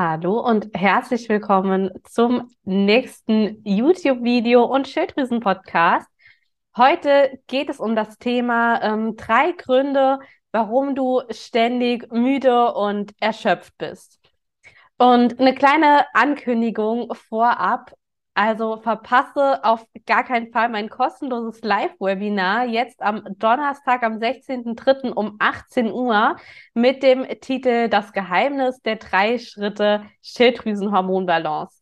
Hallo und herzlich willkommen zum nächsten YouTube-Video und Schilddrüsen-Podcast. Heute geht es um das Thema ähm, drei Gründe, warum du ständig müde und erschöpft bist. Und eine kleine Ankündigung vorab. Also verpasse auf gar keinen Fall mein kostenloses Live-Webinar jetzt am Donnerstag, am 16.03. um 18 Uhr mit dem Titel Das Geheimnis der drei Schritte Schilddrüsenhormonbalance.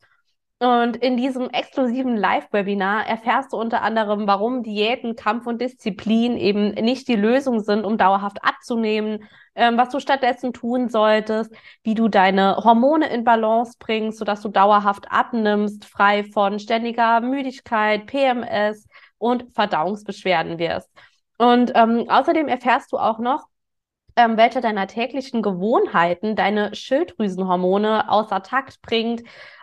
Und in diesem exklusiven Live-Webinar erfährst du unter anderem, warum Diäten, Kampf und Disziplin eben nicht die Lösung sind, um dauerhaft abzunehmen, ähm, was du stattdessen tun solltest, wie du deine Hormone in Balance bringst, sodass du dauerhaft abnimmst, frei von ständiger Müdigkeit, PMS und Verdauungsbeschwerden wirst. Und ähm, außerdem erfährst du auch noch, ähm, welche deiner täglichen Gewohnheiten deine Schilddrüsenhormone außer Takt bringt,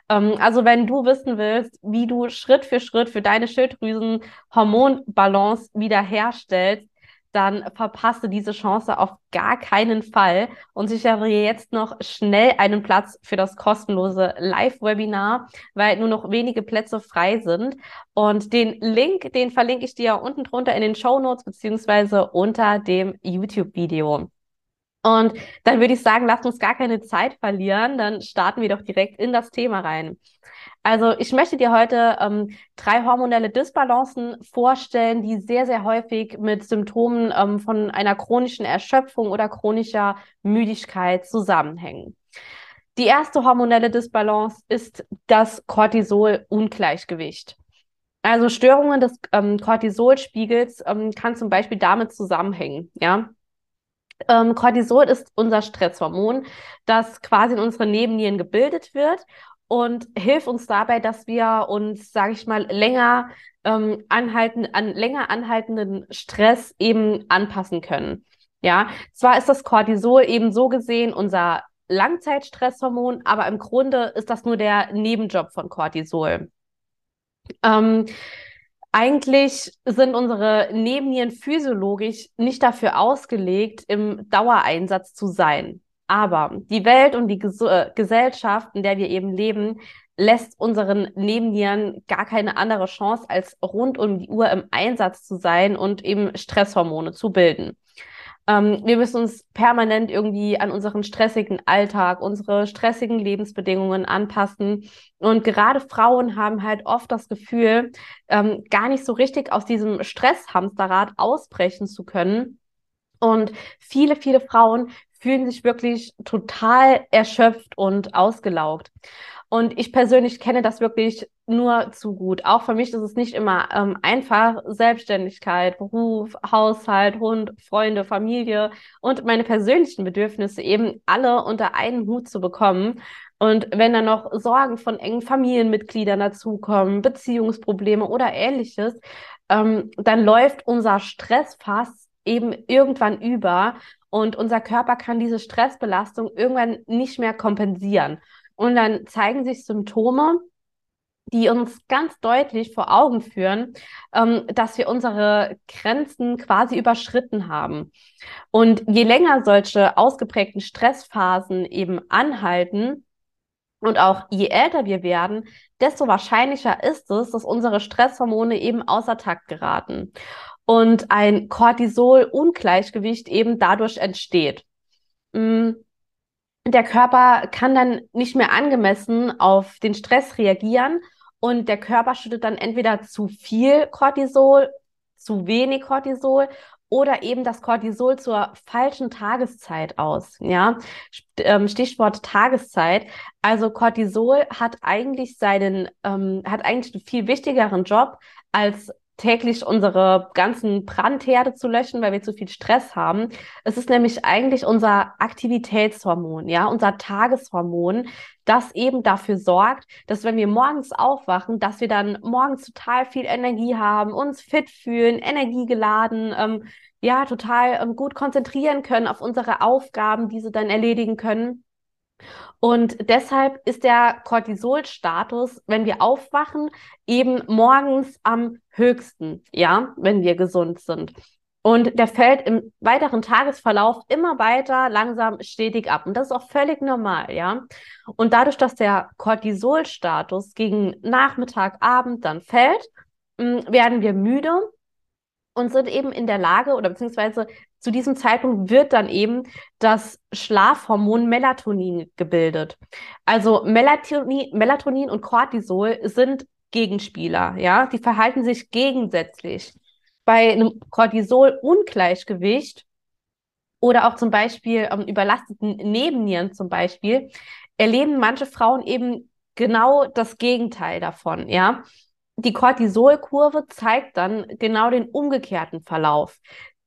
ähm, also wenn du wissen willst, wie du Schritt für Schritt für deine Schilddrüsen-Hormonbalance wiederherstellst, dann verpasse diese Chance auf gar keinen Fall und sichere jetzt noch schnell einen Platz für das kostenlose Live-Webinar, weil nur noch wenige Plätze frei sind. Und den Link, den verlinke ich dir unten drunter in den Show Notes beziehungsweise unter dem YouTube-Video. Und dann würde ich sagen, lasst uns gar keine Zeit verlieren, dann starten wir doch direkt in das Thema rein. Also ich möchte dir heute ähm, drei hormonelle Disbalancen vorstellen, die sehr, sehr häufig mit Symptomen ähm, von einer chronischen Erschöpfung oder chronischer Müdigkeit zusammenhängen. Die erste hormonelle Disbalance ist das Cortisol-Ungleichgewicht. Also Störungen des ähm, Cortisolspiegels ähm, kann zum Beispiel damit zusammenhängen, ja. Ähm, Cortisol ist unser Stresshormon, das quasi in unseren Nebennieren gebildet wird und hilft uns dabei, dass wir uns, sage ich mal, länger ähm, anhalten, an länger anhaltenden Stress eben anpassen können. Ja, zwar ist das Cortisol eben so gesehen unser Langzeitstresshormon, aber im Grunde ist das nur der Nebenjob von Cortisol. Ähm, eigentlich sind unsere Nebennieren physiologisch nicht dafür ausgelegt, im Dauereinsatz zu sein. Aber die Welt und die Ges äh, Gesellschaft, in der wir eben leben, lässt unseren Nebennieren gar keine andere Chance, als rund um die Uhr im Einsatz zu sein und eben Stresshormone zu bilden. Ähm, wir müssen uns permanent irgendwie an unseren stressigen Alltag, unsere stressigen Lebensbedingungen anpassen. Und gerade Frauen haben halt oft das Gefühl, ähm, gar nicht so richtig aus diesem Stresshamsterrad ausbrechen zu können. Und viele, viele Frauen fühlen sich wirklich total erschöpft und ausgelaugt. Und ich persönlich kenne das wirklich nur zu gut. Auch für mich ist es nicht immer ähm, einfach, Selbstständigkeit, Beruf, Haushalt, Hund, Freunde, Familie und meine persönlichen Bedürfnisse eben alle unter einen Hut zu bekommen. Und wenn dann noch Sorgen von engen Familienmitgliedern dazukommen, Beziehungsprobleme oder ähnliches, ähm, dann läuft unser Stressfass eben irgendwann über und unser Körper kann diese Stressbelastung irgendwann nicht mehr kompensieren. Und dann zeigen sich Symptome, die uns ganz deutlich vor Augen führen, ähm, dass wir unsere Grenzen quasi überschritten haben. Und je länger solche ausgeprägten Stressphasen eben anhalten und auch je älter wir werden, desto wahrscheinlicher ist es, dass unsere Stresshormone eben außer Takt geraten und ein Cortisol-Ungleichgewicht eben dadurch entsteht. Mm, der Körper kann dann nicht mehr angemessen auf den Stress reagieren und der Körper schüttet dann entweder zu viel Cortisol, zu wenig Cortisol oder eben das Cortisol zur falschen Tageszeit aus. Ja, ähm, Stichwort Tageszeit. Also Cortisol hat eigentlich seinen, ähm, hat eigentlich einen viel wichtigeren Job als täglich unsere ganzen Brandherde zu löschen, weil wir zu viel Stress haben. Es ist nämlich eigentlich unser Aktivitätshormon, ja, unser Tageshormon, das eben dafür sorgt, dass wenn wir morgens aufwachen, dass wir dann morgens total viel Energie haben, uns fit fühlen, energiegeladen, ähm, ja, total ähm, gut konzentrieren können auf unsere Aufgaben, die sie dann erledigen können. Und deshalb ist der Cortisolstatus, wenn wir aufwachen, eben morgens am höchsten, ja, wenn wir gesund sind. Und der fällt im weiteren Tagesverlauf immer weiter langsam stetig ab. Und das ist auch völlig normal, ja. Und dadurch, dass der Cortisolstatus gegen Nachmittag, Abend dann fällt, hm, werden wir müde und sind eben in der Lage oder beziehungsweise zu diesem Zeitpunkt wird dann eben das Schlafhormon Melatonin gebildet. Also Melatonin, Melatonin und Cortisol sind Gegenspieler, ja, die verhalten sich gegensätzlich bei einem Cortisol-Ungleichgewicht oder auch zum Beispiel ähm, überlasteten Nebennieren zum Beispiel, erleben manche Frauen eben genau das Gegenteil davon, ja. Die Cortisolkurve zeigt dann genau den umgekehrten Verlauf.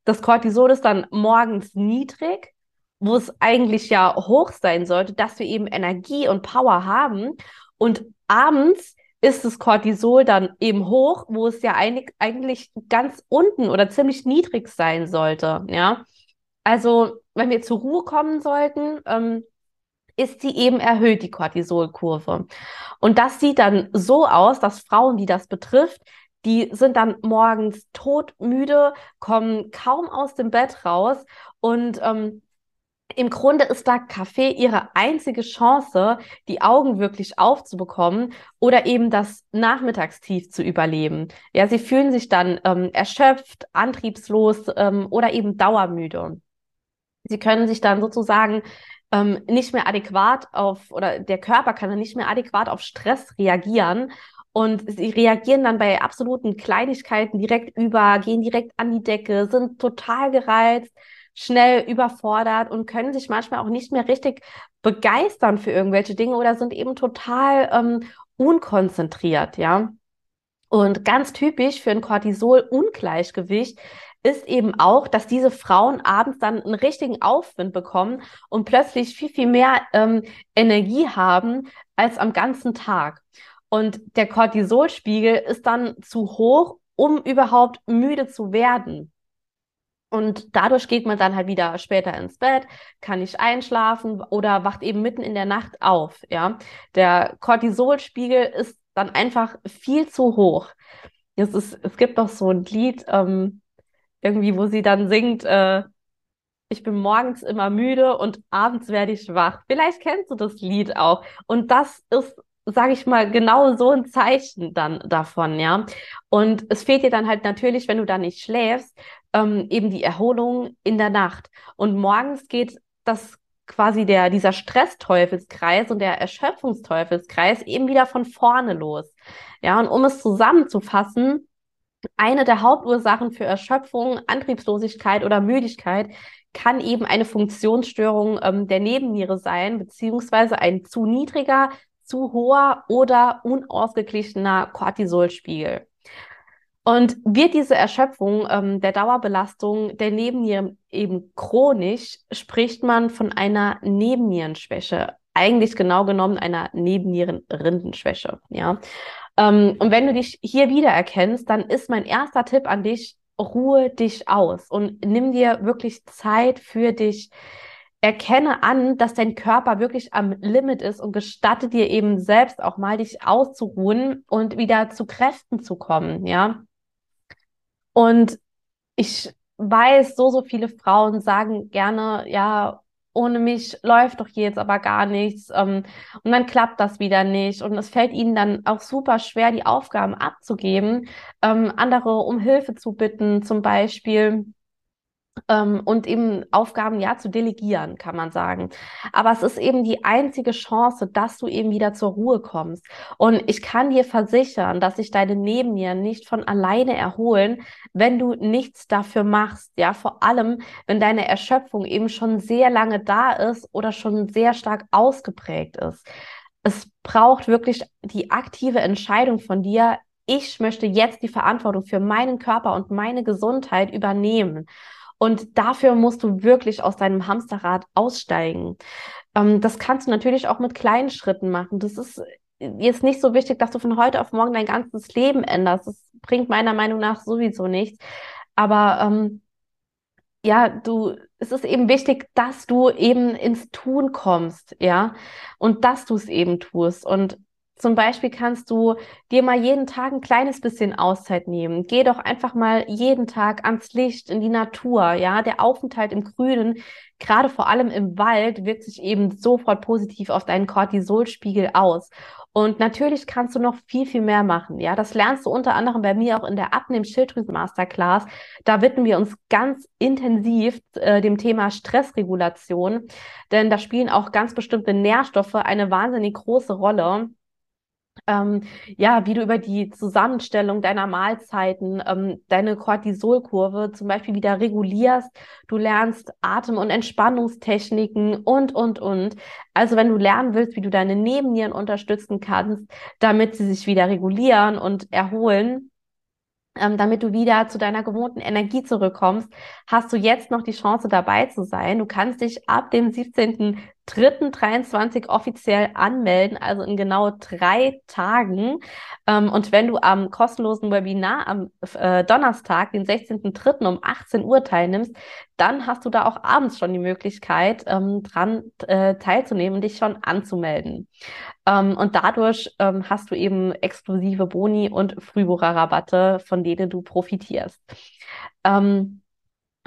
Das Cortisol ist dann morgens niedrig, wo es eigentlich ja hoch sein sollte, dass wir eben Energie und Power haben. Und abends ist das Cortisol dann eben hoch, wo es ja eigentlich ganz unten oder ziemlich niedrig sein sollte. Ja, also wenn wir zur Ruhe kommen sollten, ähm, ist sie eben erhöht, die Cortisolkurve. Und das sieht dann so aus, dass Frauen, die das betrifft, die sind dann morgens todmüde, kommen kaum aus dem Bett raus und ähm, im Grunde ist da Kaffee ihre einzige Chance, die Augen wirklich aufzubekommen oder eben das Nachmittagstief zu überleben. Ja, sie fühlen sich dann ähm, erschöpft, antriebslos ähm, oder eben dauermüde. Sie können sich dann sozusagen ähm, nicht mehr adäquat auf, oder der Körper kann dann nicht mehr adäquat auf Stress reagieren und sie reagieren dann bei absoluten Kleinigkeiten direkt über, gehen direkt an die Decke, sind total gereizt, schnell überfordert und können sich manchmal auch nicht mehr richtig begeistern für irgendwelche Dinge oder sind eben total ähm, unkonzentriert, ja. Und ganz typisch für ein Cortisol-Ungleichgewicht ist eben auch, dass diese Frauen abends dann einen richtigen Aufwind bekommen und plötzlich viel, viel mehr ähm, Energie haben als am ganzen Tag. Und der Cortisolspiegel ist dann zu hoch, um überhaupt müde zu werden. Und dadurch geht man dann halt wieder später ins Bett, kann nicht einschlafen oder wacht eben mitten in der Nacht auf. Ja, der Cortisolspiegel ist dann einfach viel zu hoch. Es, ist, es gibt noch so ein Lied, ähm, irgendwie, wo sie dann singt, äh, ich bin morgens immer müde und abends werde ich wach. Vielleicht kennst du das Lied auch. Und das ist, sage ich mal, genau so ein Zeichen dann davon, ja. Und es fehlt dir dann halt natürlich, wenn du da nicht schläfst, ähm, eben die Erholung in der Nacht. Und morgens geht das quasi der, dieser Stressteufelskreis und der Erschöpfungsteufelskreis eben wieder von vorne los. Ja, und um es zusammenzufassen, eine der Hauptursachen für Erschöpfung, Antriebslosigkeit oder Müdigkeit kann eben eine Funktionsstörung ähm, der Nebenniere sein, beziehungsweise ein zu niedriger, zu hoher oder unausgeglichener Cortisolspiegel. Und wird diese Erschöpfung ähm, der Dauerbelastung der Nebennieren eben chronisch, spricht man von einer Nebennierenschwäche. Eigentlich genau genommen einer Nebennierenrindenschwäche. Ja. Ähm, und wenn du dich hier wiedererkennst, dann ist mein erster Tipp an dich, ruhe dich aus und nimm dir wirklich Zeit für dich. Erkenne an, dass dein Körper wirklich am Limit ist und gestatte dir eben selbst auch mal dich auszuruhen und wieder zu Kräften zu kommen, ja. Und ich weiß, so, so viele Frauen sagen gerne, ja, ohne mich läuft doch jetzt aber gar nichts. Ähm, und dann klappt das wieder nicht. Und es fällt ihnen dann auch super schwer, die Aufgaben abzugeben, ähm, andere um Hilfe zu bitten, zum Beispiel ähm, und eben Aufgaben ja zu delegieren, kann man sagen. Aber es ist eben die einzige Chance, dass du eben wieder zur Ruhe kommst. Und ich kann dir versichern, dass sich deine Nebennieren nicht von alleine erholen, wenn du nichts dafür machst. Ja, vor allem, wenn deine Erschöpfung eben schon sehr lange da ist oder schon sehr stark ausgeprägt ist. Es braucht wirklich die aktive Entscheidung von dir, ich möchte jetzt die Verantwortung für meinen Körper und meine Gesundheit übernehmen. Und dafür musst du wirklich aus deinem Hamsterrad aussteigen. Ähm, das kannst du natürlich auch mit kleinen Schritten machen. Das ist jetzt nicht so wichtig, dass du von heute auf morgen dein ganzes Leben änderst. Das bringt meiner Meinung nach sowieso nichts. Aber ähm, ja, du, es ist eben wichtig, dass du eben ins Tun kommst, ja, und dass du es eben tust. Und Zum Beispiel kannst du dir mal jeden Tag ein kleines bisschen Auszeit nehmen. Geh doch einfach mal jeden Tag ans Licht, in die Natur, ja. Der Aufenthalt im Grünen, gerade vor allem im Wald, wirkt sich eben sofort positiv auf deinen Cortisolspiegel aus. Und natürlich kannst du noch viel, viel mehr machen. Ja, das lernst du unter anderem bei mir auch in der Abnehm-Schilddrüsen-Masterclass. Da widmen wir uns ganz intensiv äh, dem Thema Stressregulation, denn da spielen auch ganz bestimmte Nährstoffe eine wahnsinnig große Rolle ähm, ja, wie du über die Zusammenstellung deiner Mahlzeiten, ähm, deine Cortisolkurve zum Beispiel wieder regulierst. Du lernst Atem- und Entspannungstechniken und, und, und. Also wenn du lernen willst, wie du deine Nebennieren unterstützen kannst, damit sie sich wieder regulieren und erholen, ähm, damit du wieder zu deiner gewohnten Energie zurückkommst, hast du jetzt noch die Chance dabei zu sein. Du kannst dich ab dem 17.03.23 offiziell anmelden, also in genau drei Tagen. Ähm, und wenn du am kostenlosen Webinar am äh, Donnerstag, den 16.03. um 18 Uhr teilnimmst, dann hast du da auch abends schon die Möglichkeit, ähm, dran äh, teilzunehmen und dich schon anzumelden. Ähm, und dadurch hast du eben exklusive Boni und Frühbucherrabatte, von denen du profitierst.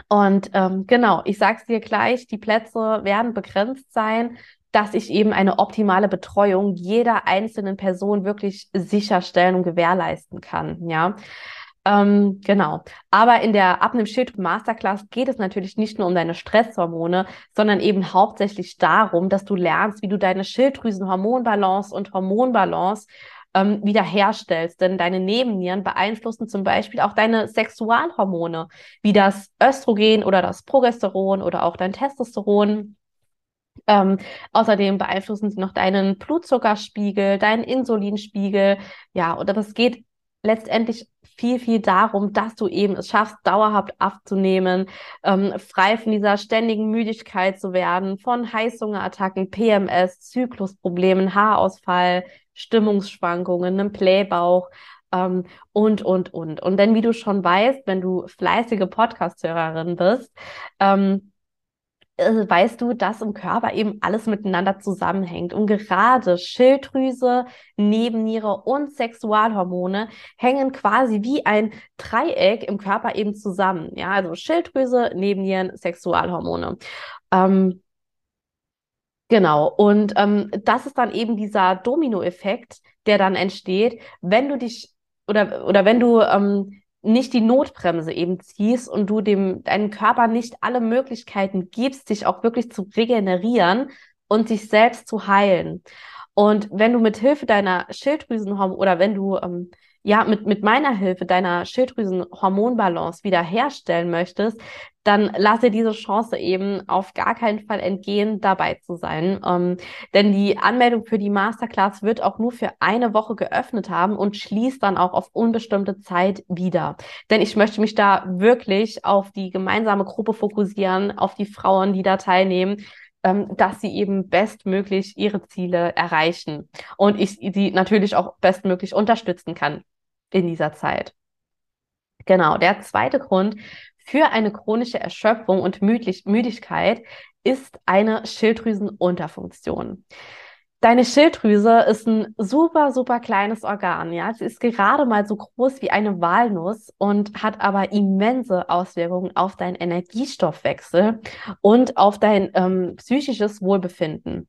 Und ähm, genau, ich sag's dir gleich, die Plätze werden begrenzt sein, dass ich eben eine optimale Betreuung jeder einzelnen Person wirklich sicherstellen und gewährleisten kann. Ja. Ähm, genau. Aber in der Abnehm Schild Masterclass geht es natürlich nicht nur um deine Stresshormone, sondern eben hauptsächlich darum, dass du lernst, wie du deine Schilddrüsenhormonbalance und Hormonbalance ähm, wiederherstellst. Denn deine Nebennieren beeinflussen zum Beispiel auch deine Sexualhormone, wie das Östrogen oder das Progesteron oder auch dein Testosteron. Ähm, außerdem beeinflussen sie noch deinen Blutzuckerspiegel, deinen Insulinspiegel. Ja, und das geht letztendlich viel, viel darum, dass du eben es schaffst, dauerhaft abzunehmen, ähm, frei von dieser ständigen Müdigkeit zu werden, von Heißhungerattacken, PMS, Zyklusproblemen, Haarausfall, Stimmungsschwankungen, einem Playbauch ähm, und, und, und. Und denn wie du schon weißt, wenn du fleißige Podcast-Hörerin bist, ähm, äh, weißt du, dass im Körper eben alles miteinander zusammenhängt. Und gerade Schilddrüse, Nebenniere und Sexualhormone hängen quasi wie ein Dreieck im Körper eben zusammen. Ja, also Schilddrüse, Nebennieren, Sexualhormone. Ähm, genau. Und ähm, das ist dann eben dieser Dominoeffekt, der dann entsteht, wenn du dich oder, oder wenn du ähm, nicht die Notbremse eben ziehst und du dem deinem Körper nicht alle Möglichkeiten gibst, sich auch wirklich zu regenerieren und sich selbst zu heilen. Und wenn du mit Hilfe deiner Schilddrüsenhormone oder wenn du ähm, ja, mit, mit meiner Hilfe deiner Schilddrüsenhormonbalance wiederherstellen möchtest, dann lass dir diese Chance eben auf gar keinen Fall entgehen, dabei zu sein. Ähm, denn die Anmeldung für die Masterclass wird auch nur für eine Woche geöffnet haben und schließt dann auch auf unbestimmte Zeit wieder. Denn ich möchte mich da wirklich auf die gemeinsame Gruppe fokussieren, auf die Frauen, die da teilnehmen, ähm, dass sie eben bestmöglich ihre Ziele erreichen und ich sie natürlich auch bestmöglich unterstützen kann in dieser Zeit. Genau, der zweite Grund für eine chronische Erschöpfung und Müdigkeit ist eine Schilddrüsenunterfunktion. Deine Schilddrüse ist ein super, super kleines Organ, ja. Sie ist gerade mal so groß wie eine Walnuss und hat aber immense Auswirkungen auf deinen Energiestoffwechsel und auf dein ähm, psychisches Wohlbefinden.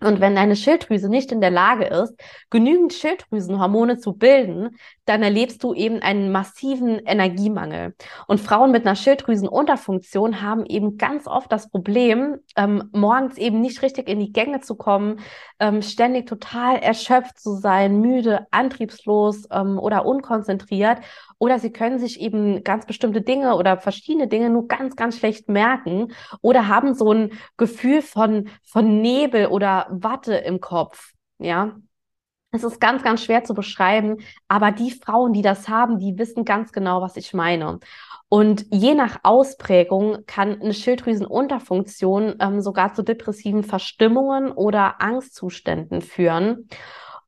Und wenn deine Schilddrüse nicht in der Lage ist, genügend Schilddrüsenhormone zu bilden, dann erlebst du eben einen massiven Energiemangel. Und Frauen mit einer Schilddrüsenunterfunktion haben eben ganz oft das Problem, ähm, morgens eben nicht richtig in die Gänge zu kommen, ähm, ständig total erschöpft zu sein, müde, antriebslos ähm, oder unkonzentriert. Oder sie können sich eben ganz bestimmte Dinge oder verschiedene Dinge nur ganz, ganz schlecht merken oder haben so ein Gefühl von, von Nebel oder Watte im Kopf. Ja, es ist ganz, ganz schwer zu beschreiben, aber die Frauen, die das haben, die wissen ganz genau, was ich meine. Und je nach Ausprägung kann eine Schilddrüsenunterfunktion ähm, sogar zu depressiven Verstimmungen oder Angstzuständen führen.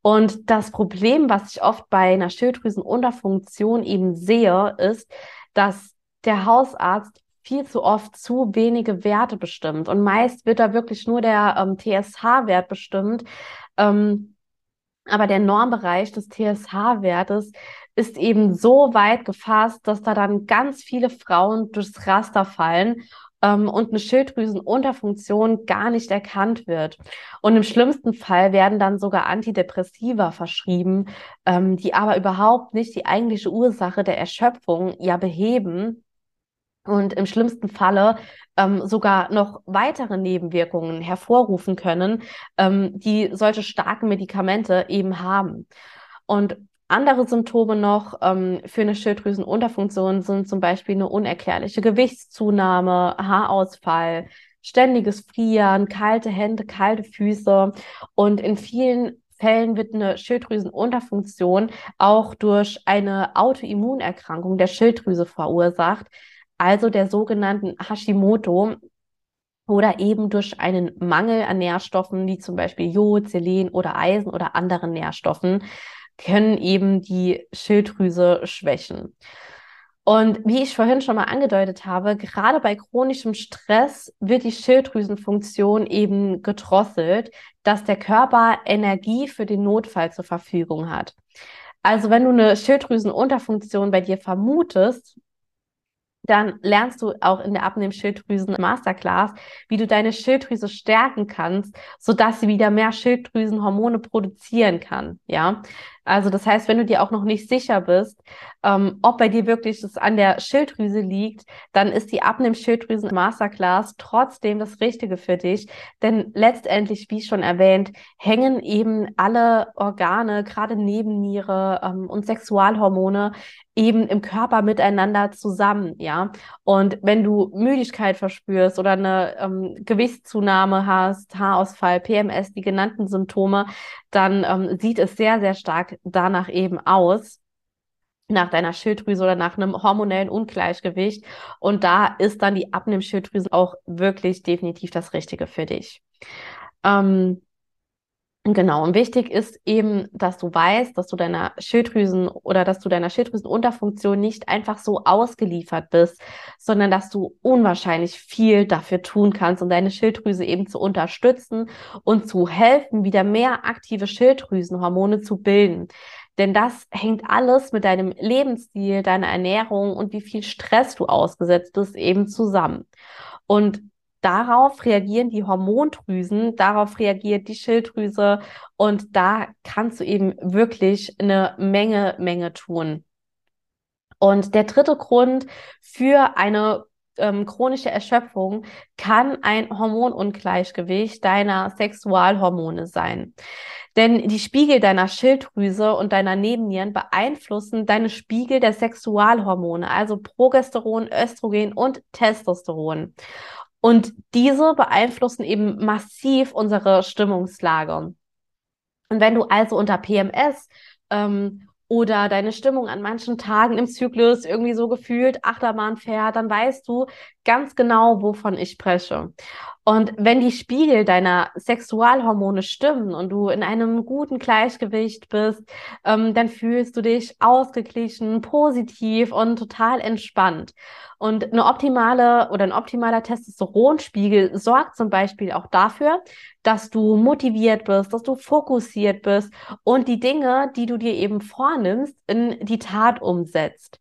Und das Problem, was ich oft bei einer Schilddrüsenunterfunktion eben sehe, ist, dass der Hausarzt viel zu oft zu wenige Werte bestimmt. Und meist wird da wirklich nur der ähm, TSH-Wert bestimmt. Ähm, Aber der Normbereich des TSH-Wertes ist eben so weit gefasst, dass da dann ganz viele Frauen durchs Raster fallen ähm, und eine Schilddrüsenunterfunktion gar nicht erkannt wird. Und im schlimmsten Fall werden dann sogar Antidepressiva verschrieben, ähm, die aber überhaupt nicht die eigentliche Ursache der Erschöpfung ja beheben und im schlimmsten Falle ähm, sogar noch weitere Nebenwirkungen hervorrufen können, ähm, die solche starken Medikamente eben haben. Und andere Symptome noch ähm, für eine Schilddrüsenunterfunktion sind zum Beispiel eine unerklärliche Gewichtszunahme, Haarausfall, ständiges Frieren, kalte Hände, kalte Füße und in vielen Fällen wird eine Schilddrüsenunterfunktion auch durch eine Autoimmunerkrankung der Schilddrüse verursacht, also der sogenannten Hashimoto oder eben durch einen Mangel an Nährstoffen wie zum Beispiel Jod, Selen oder Eisen oder anderen Nährstoffen können eben die Schilddrüse schwächen. Und wie ich vorhin schon mal angedeutet habe, gerade bei chronischem Stress wird die Schilddrüsenfunktion eben gedrosselt, dass der Körper Energie für den Notfall zur Verfügung hat. Also wenn du eine Schilddrüsenunterfunktion bei dir vermutest, dann lernst du auch in der Abnehm-Schilddrüsen Masterclass, wie du deine Schilddrüse stärken kannst, sodass sie wieder mehr Schilddrüsenhormone produzieren kann. Ja, also das heißt, wenn du dir auch noch nicht sicher bist, ähm, ob bei dir wirklich es an der Schilddrüse liegt, dann ist die Abnehm-Schilddrüsen Masterclass trotzdem das Richtige für dich. Denn letztendlich, wie schon erwähnt, hängen eben alle Organe, gerade Nebenniere ähm, und Sexualhormone eben im Körper miteinander zusammen, ja. Und wenn du Müdigkeit verspürst oder eine ähm, Gewichtszunahme hast, Haarausfall, PMS, die genannten Symptome, dann ähm, sieht es sehr, sehr stark danach eben aus nach deiner Schilddrüse oder nach einem hormonellen Ungleichgewicht. Und da ist dann die Abnehmschilddrüse auch wirklich definitiv das Richtige für dich. Ähm, Genau, und wichtig ist eben, dass du weißt, dass du deiner Schilddrüsen oder dass du deiner Schilddrüsenunterfunktion nicht einfach so ausgeliefert bist, sondern dass du unwahrscheinlich viel dafür tun kannst, um deine Schilddrüse eben zu unterstützen und zu helfen, wieder mehr aktive Schilddrüsenhormone zu bilden. Denn das hängt alles mit deinem Lebensstil, deiner Ernährung und wie viel Stress du ausgesetzt bist eben zusammen. Und darauf reagieren die Hormondrüsen, darauf reagiert die Schilddrüse und da kannst du eben wirklich eine Menge, Menge tun. Und der dritte Grund für eine ähm, chronische Erschöpfung kann ein Hormonungleichgewicht deiner Sexualhormone sein. Denn die Spiegel deiner Schilddrüse und deiner Nebennieren beeinflussen deine Spiegel der Sexualhormone, also Progesteron, Östrogen und Testosteron. Und diese beeinflussen eben massiv unsere Stimmungslage. Und wenn du also unter PMS ähm, oder deine Stimmung an manchen Tagen im Zyklus irgendwie so gefühlt Achterbahn fährt, dann weißt du ganz genau, wovon ich spreche. Und wenn die Spiegel deiner Sexualhormone stimmen und du in einem guten Gleichgewicht bist, ähm, dann fühlst du dich ausgeglichen, positiv und total entspannt. Und eine optimale oder ein optimaler Testosteronspiegel sorgt zum Beispiel auch dafür, dass du motiviert bist, dass du fokussiert bist und die Dinge, die du dir eben vornimmst, in die Tat umsetzt.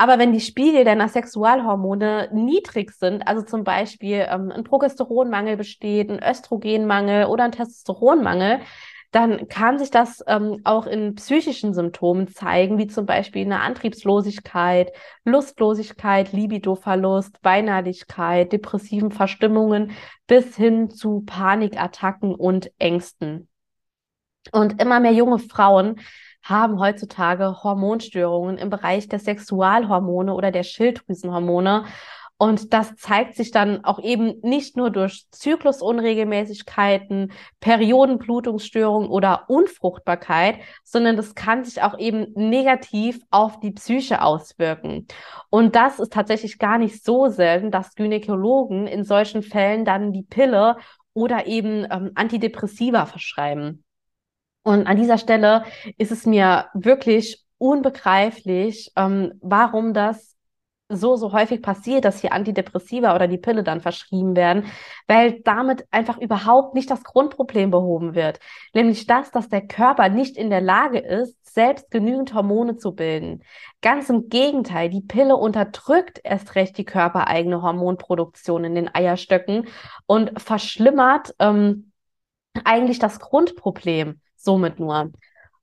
Aber wenn die Spiegel deiner Sexualhormone niedrig sind, also zum Beispiel ähm, ein Progesteronmangel besteht, ein Östrogenmangel oder ein Testosteronmangel, dann kann sich das ähm, auch in psychischen Symptomen zeigen, wie zum Beispiel eine Antriebslosigkeit, Lustlosigkeit, Libidoverlust, Weinerlichkeit, depressiven Verstimmungen bis hin zu Panikattacken und Ängsten. Und immer mehr junge Frauen haben heutzutage Hormonstörungen im Bereich der Sexualhormone oder der Schilddrüsenhormone. Und das zeigt sich dann auch eben nicht nur durch Zyklusunregelmäßigkeiten, Periodenblutungsstörungen oder Unfruchtbarkeit, sondern das kann sich auch eben negativ auf die Psyche auswirken. Und das ist tatsächlich gar nicht so selten, dass Gynäkologen in solchen Fällen dann die Pille oder eben ähm, Antidepressiva verschreiben. Und an dieser Stelle ist es mir wirklich unbegreiflich, ähm, warum das so, so häufig passiert, dass hier Antidepressiva oder die Pille dann verschrieben werden, weil damit einfach überhaupt nicht das Grundproblem behoben wird. Nämlich das, dass der Körper nicht in der Lage ist, selbst genügend Hormone zu bilden. Ganz im Gegenteil, die Pille unterdrückt erst recht die körpereigene Hormonproduktion in den Eierstöcken und verschlimmert ähm, eigentlich das Grundproblem somit nur.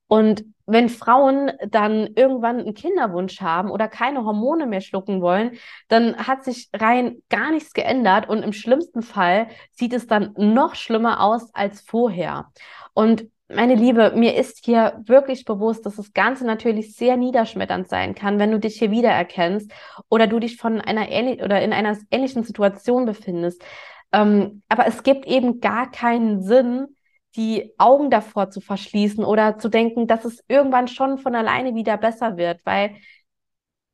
Und wenn Frauen dann irgendwann einen Kinderwunsch haben oder keine Hormone mehr schlucken wollen, dann hat sich rein gar nichts geändert und im schlimmsten Fall sieht es dann noch schlimmer aus als vorher. Und meine Liebe, mir ist hier wirklich bewusst, dass das Ganze natürlich sehr niederschmetternd sein kann, wenn du dich hier wiedererkennst oder du dich von einer ähnlich oder in einer ähnlichen Situation befindest. Ähm, aber es gibt eben gar keinen Sinn, die Augen davor zu verschließen oder zu denken, dass es irgendwann schon von alleine wieder besser wird, weil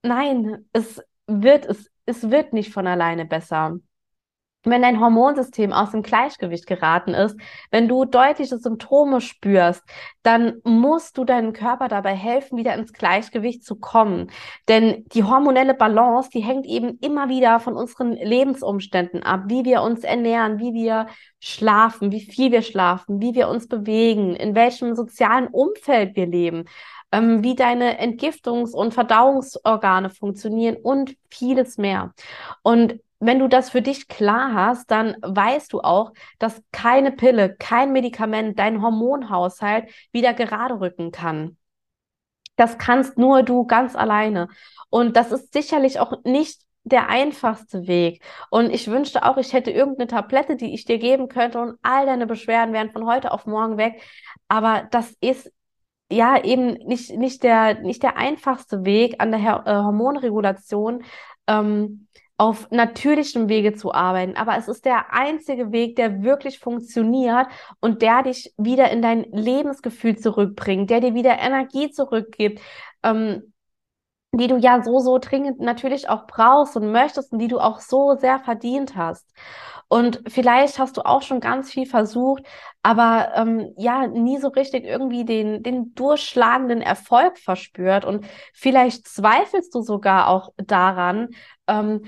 nein, es wird, es, es wird nicht von alleine besser wenn dein Hormonsystem aus dem Gleichgewicht geraten ist, wenn du deutliche Symptome spürst, dann musst du deinem Körper dabei helfen, wieder ins Gleichgewicht zu kommen. Denn die hormonelle Balance, die hängt eben immer wieder von unseren Lebensumständen ab, wie wir uns ernähren, wie wir schlafen, wie viel wir schlafen, wie wir uns bewegen, in welchem sozialen Umfeld wir leben ähm, wie deine Entgiftungs- und Verdauungsorgane funktionieren und vieles mehr. Und wenn du das für dich klar hast, dann weißt du auch, dass keine Pille, kein Medikament deinen Hormonhaushalt wieder gerade rücken kann. Das kannst nur du ganz alleine. Und das ist sicherlich auch nicht der einfachste Weg. Und ich wünschte auch, ich hätte irgendeine Tablette, die ich dir geben könnte und all deine Beschwerden wären von heute auf morgen weg. Aber das ist ja eben nicht, nicht, der, nicht der einfachste Weg an der äh, Hormonregulation. Ähm, auf natürlichem Wege zu arbeiten. Aber es ist der einzige Weg, der wirklich funktioniert und der dich wieder in dein Lebensgefühl zurückbringt, der dir wieder Energie zurückgibt, ähm, die du ja so, so dringend natürlich auch brauchst und möchtest und die du auch so sehr verdient hast. Und vielleicht hast du auch schon ganz viel versucht, aber ähm, ja, nie so richtig irgendwie den, den durchschlagenden Erfolg verspürt. Und vielleicht zweifelst du sogar auch daran, ähm,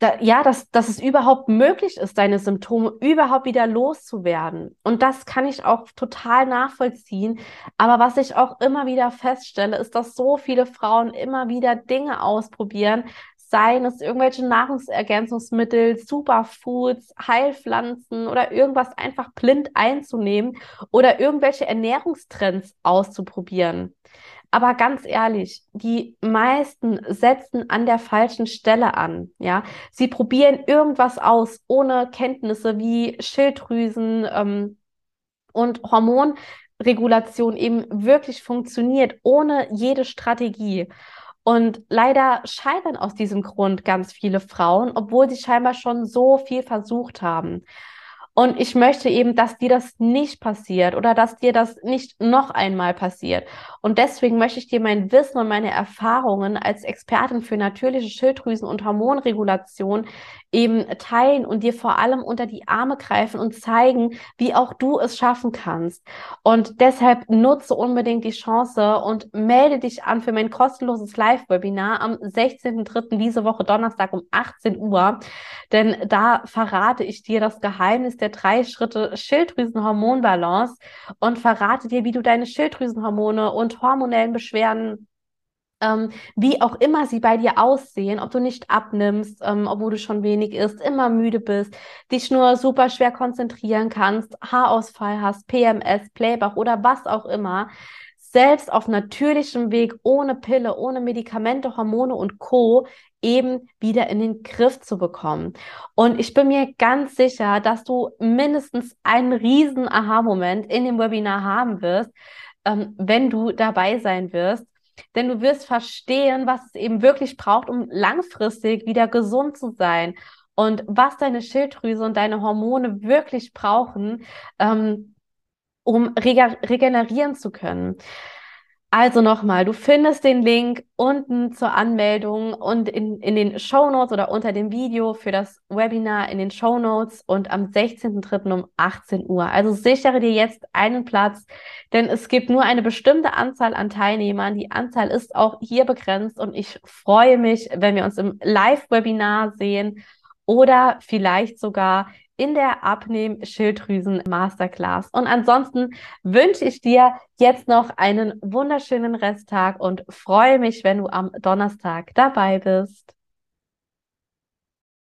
da, ja, dass, dass es überhaupt möglich ist, deine Symptome überhaupt wieder loszuwerden. Und das kann ich auch total nachvollziehen. Aber was ich auch immer wieder feststelle, ist, dass so viele Frauen immer wieder Dinge ausprobieren, seien es irgendwelche Nahrungsergänzungsmittel, Superfoods, Heilpflanzen oder irgendwas einfach blind einzunehmen oder irgendwelche Ernährungstrends auszuprobieren. Aber ganz ehrlich, die meisten setzen an der falschen Stelle an. Ja, sie probieren irgendwas aus ohne Kenntnisse wie Schilddrüsen ähm, und Hormonregulation eben wirklich funktioniert, ohne jede Strategie. Und leider scheitern aus diesem Grund ganz viele Frauen, obwohl sie scheinbar schon so viel versucht haben. Und ich möchte eben, dass dir das nicht passiert oder dass dir das nicht noch einmal passiert. Und deswegen möchte ich dir mein Wissen und meine Erfahrungen als Expertin für natürliche Schilddrüsen- und Hormonregulation eben teilen und dir vor allem unter die Arme greifen und zeigen, wie auch du es schaffen kannst. Und deshalb nutze unbedingt die Chance und melde dich an für mein kostenloses Live-Webinar am 16.03. diese Woche Donnerstag um 18 Uhr. Denn da verrate ich dir das Geheimnis der drei Schritte Schilddrüsenhormonbalance und verrate dir, wie du deine Schilddrüsenhormone und hormonellen Beschwerden ähm, wie auch immer sie bei dir aussehen, ob du nicht abnimmst, ähm, obwohl du schon wenig isst, immer müde bist, dich nur super schwer konzentrieren kannst, Haarausfall hast, PMS, Playbach oder was auch immer, selbst auf natürlichem Weg, ohne Pille, ohne Medikamente, Hormone und Co eben wieder in den Griff zu bekommen. Und ich bin mir ganz sicher, dass du mindestens einen riesen Aha-Moment in dem Webinar haben wirst, ähm, wenn du dabei sein wirst. Denn du wirst verstehen, was es eben wirklich braucht, um langfristig wieder gesund zu sein und was deine Schilddrüse und deine Hormone wirklich brauchen, ähm, um reg regenerieren zu können. Also nochmal, du findest den Link unten zur Anmeldung und in, in den Show Notes oder unter dem Video für das Webinar in den Show Notes und am 16.03. um 18 Uhr. Also sichere dir jetzt einen Platz, denn es gibt nur eine bestimmte Anzahl an Teilnehmern. Die Anzahl ist auch hier begrenzt und ich freue mich, wenn wir uns im Live-Webinar sehen oder vielleicht sogar in der Abnehm-Schilddrüsen-Masterclass. Und ansonsten wünsche ich dir jetzt noch einen wunderschönen Resttag und freue mich, wenn du am Donnerstag dabei bist.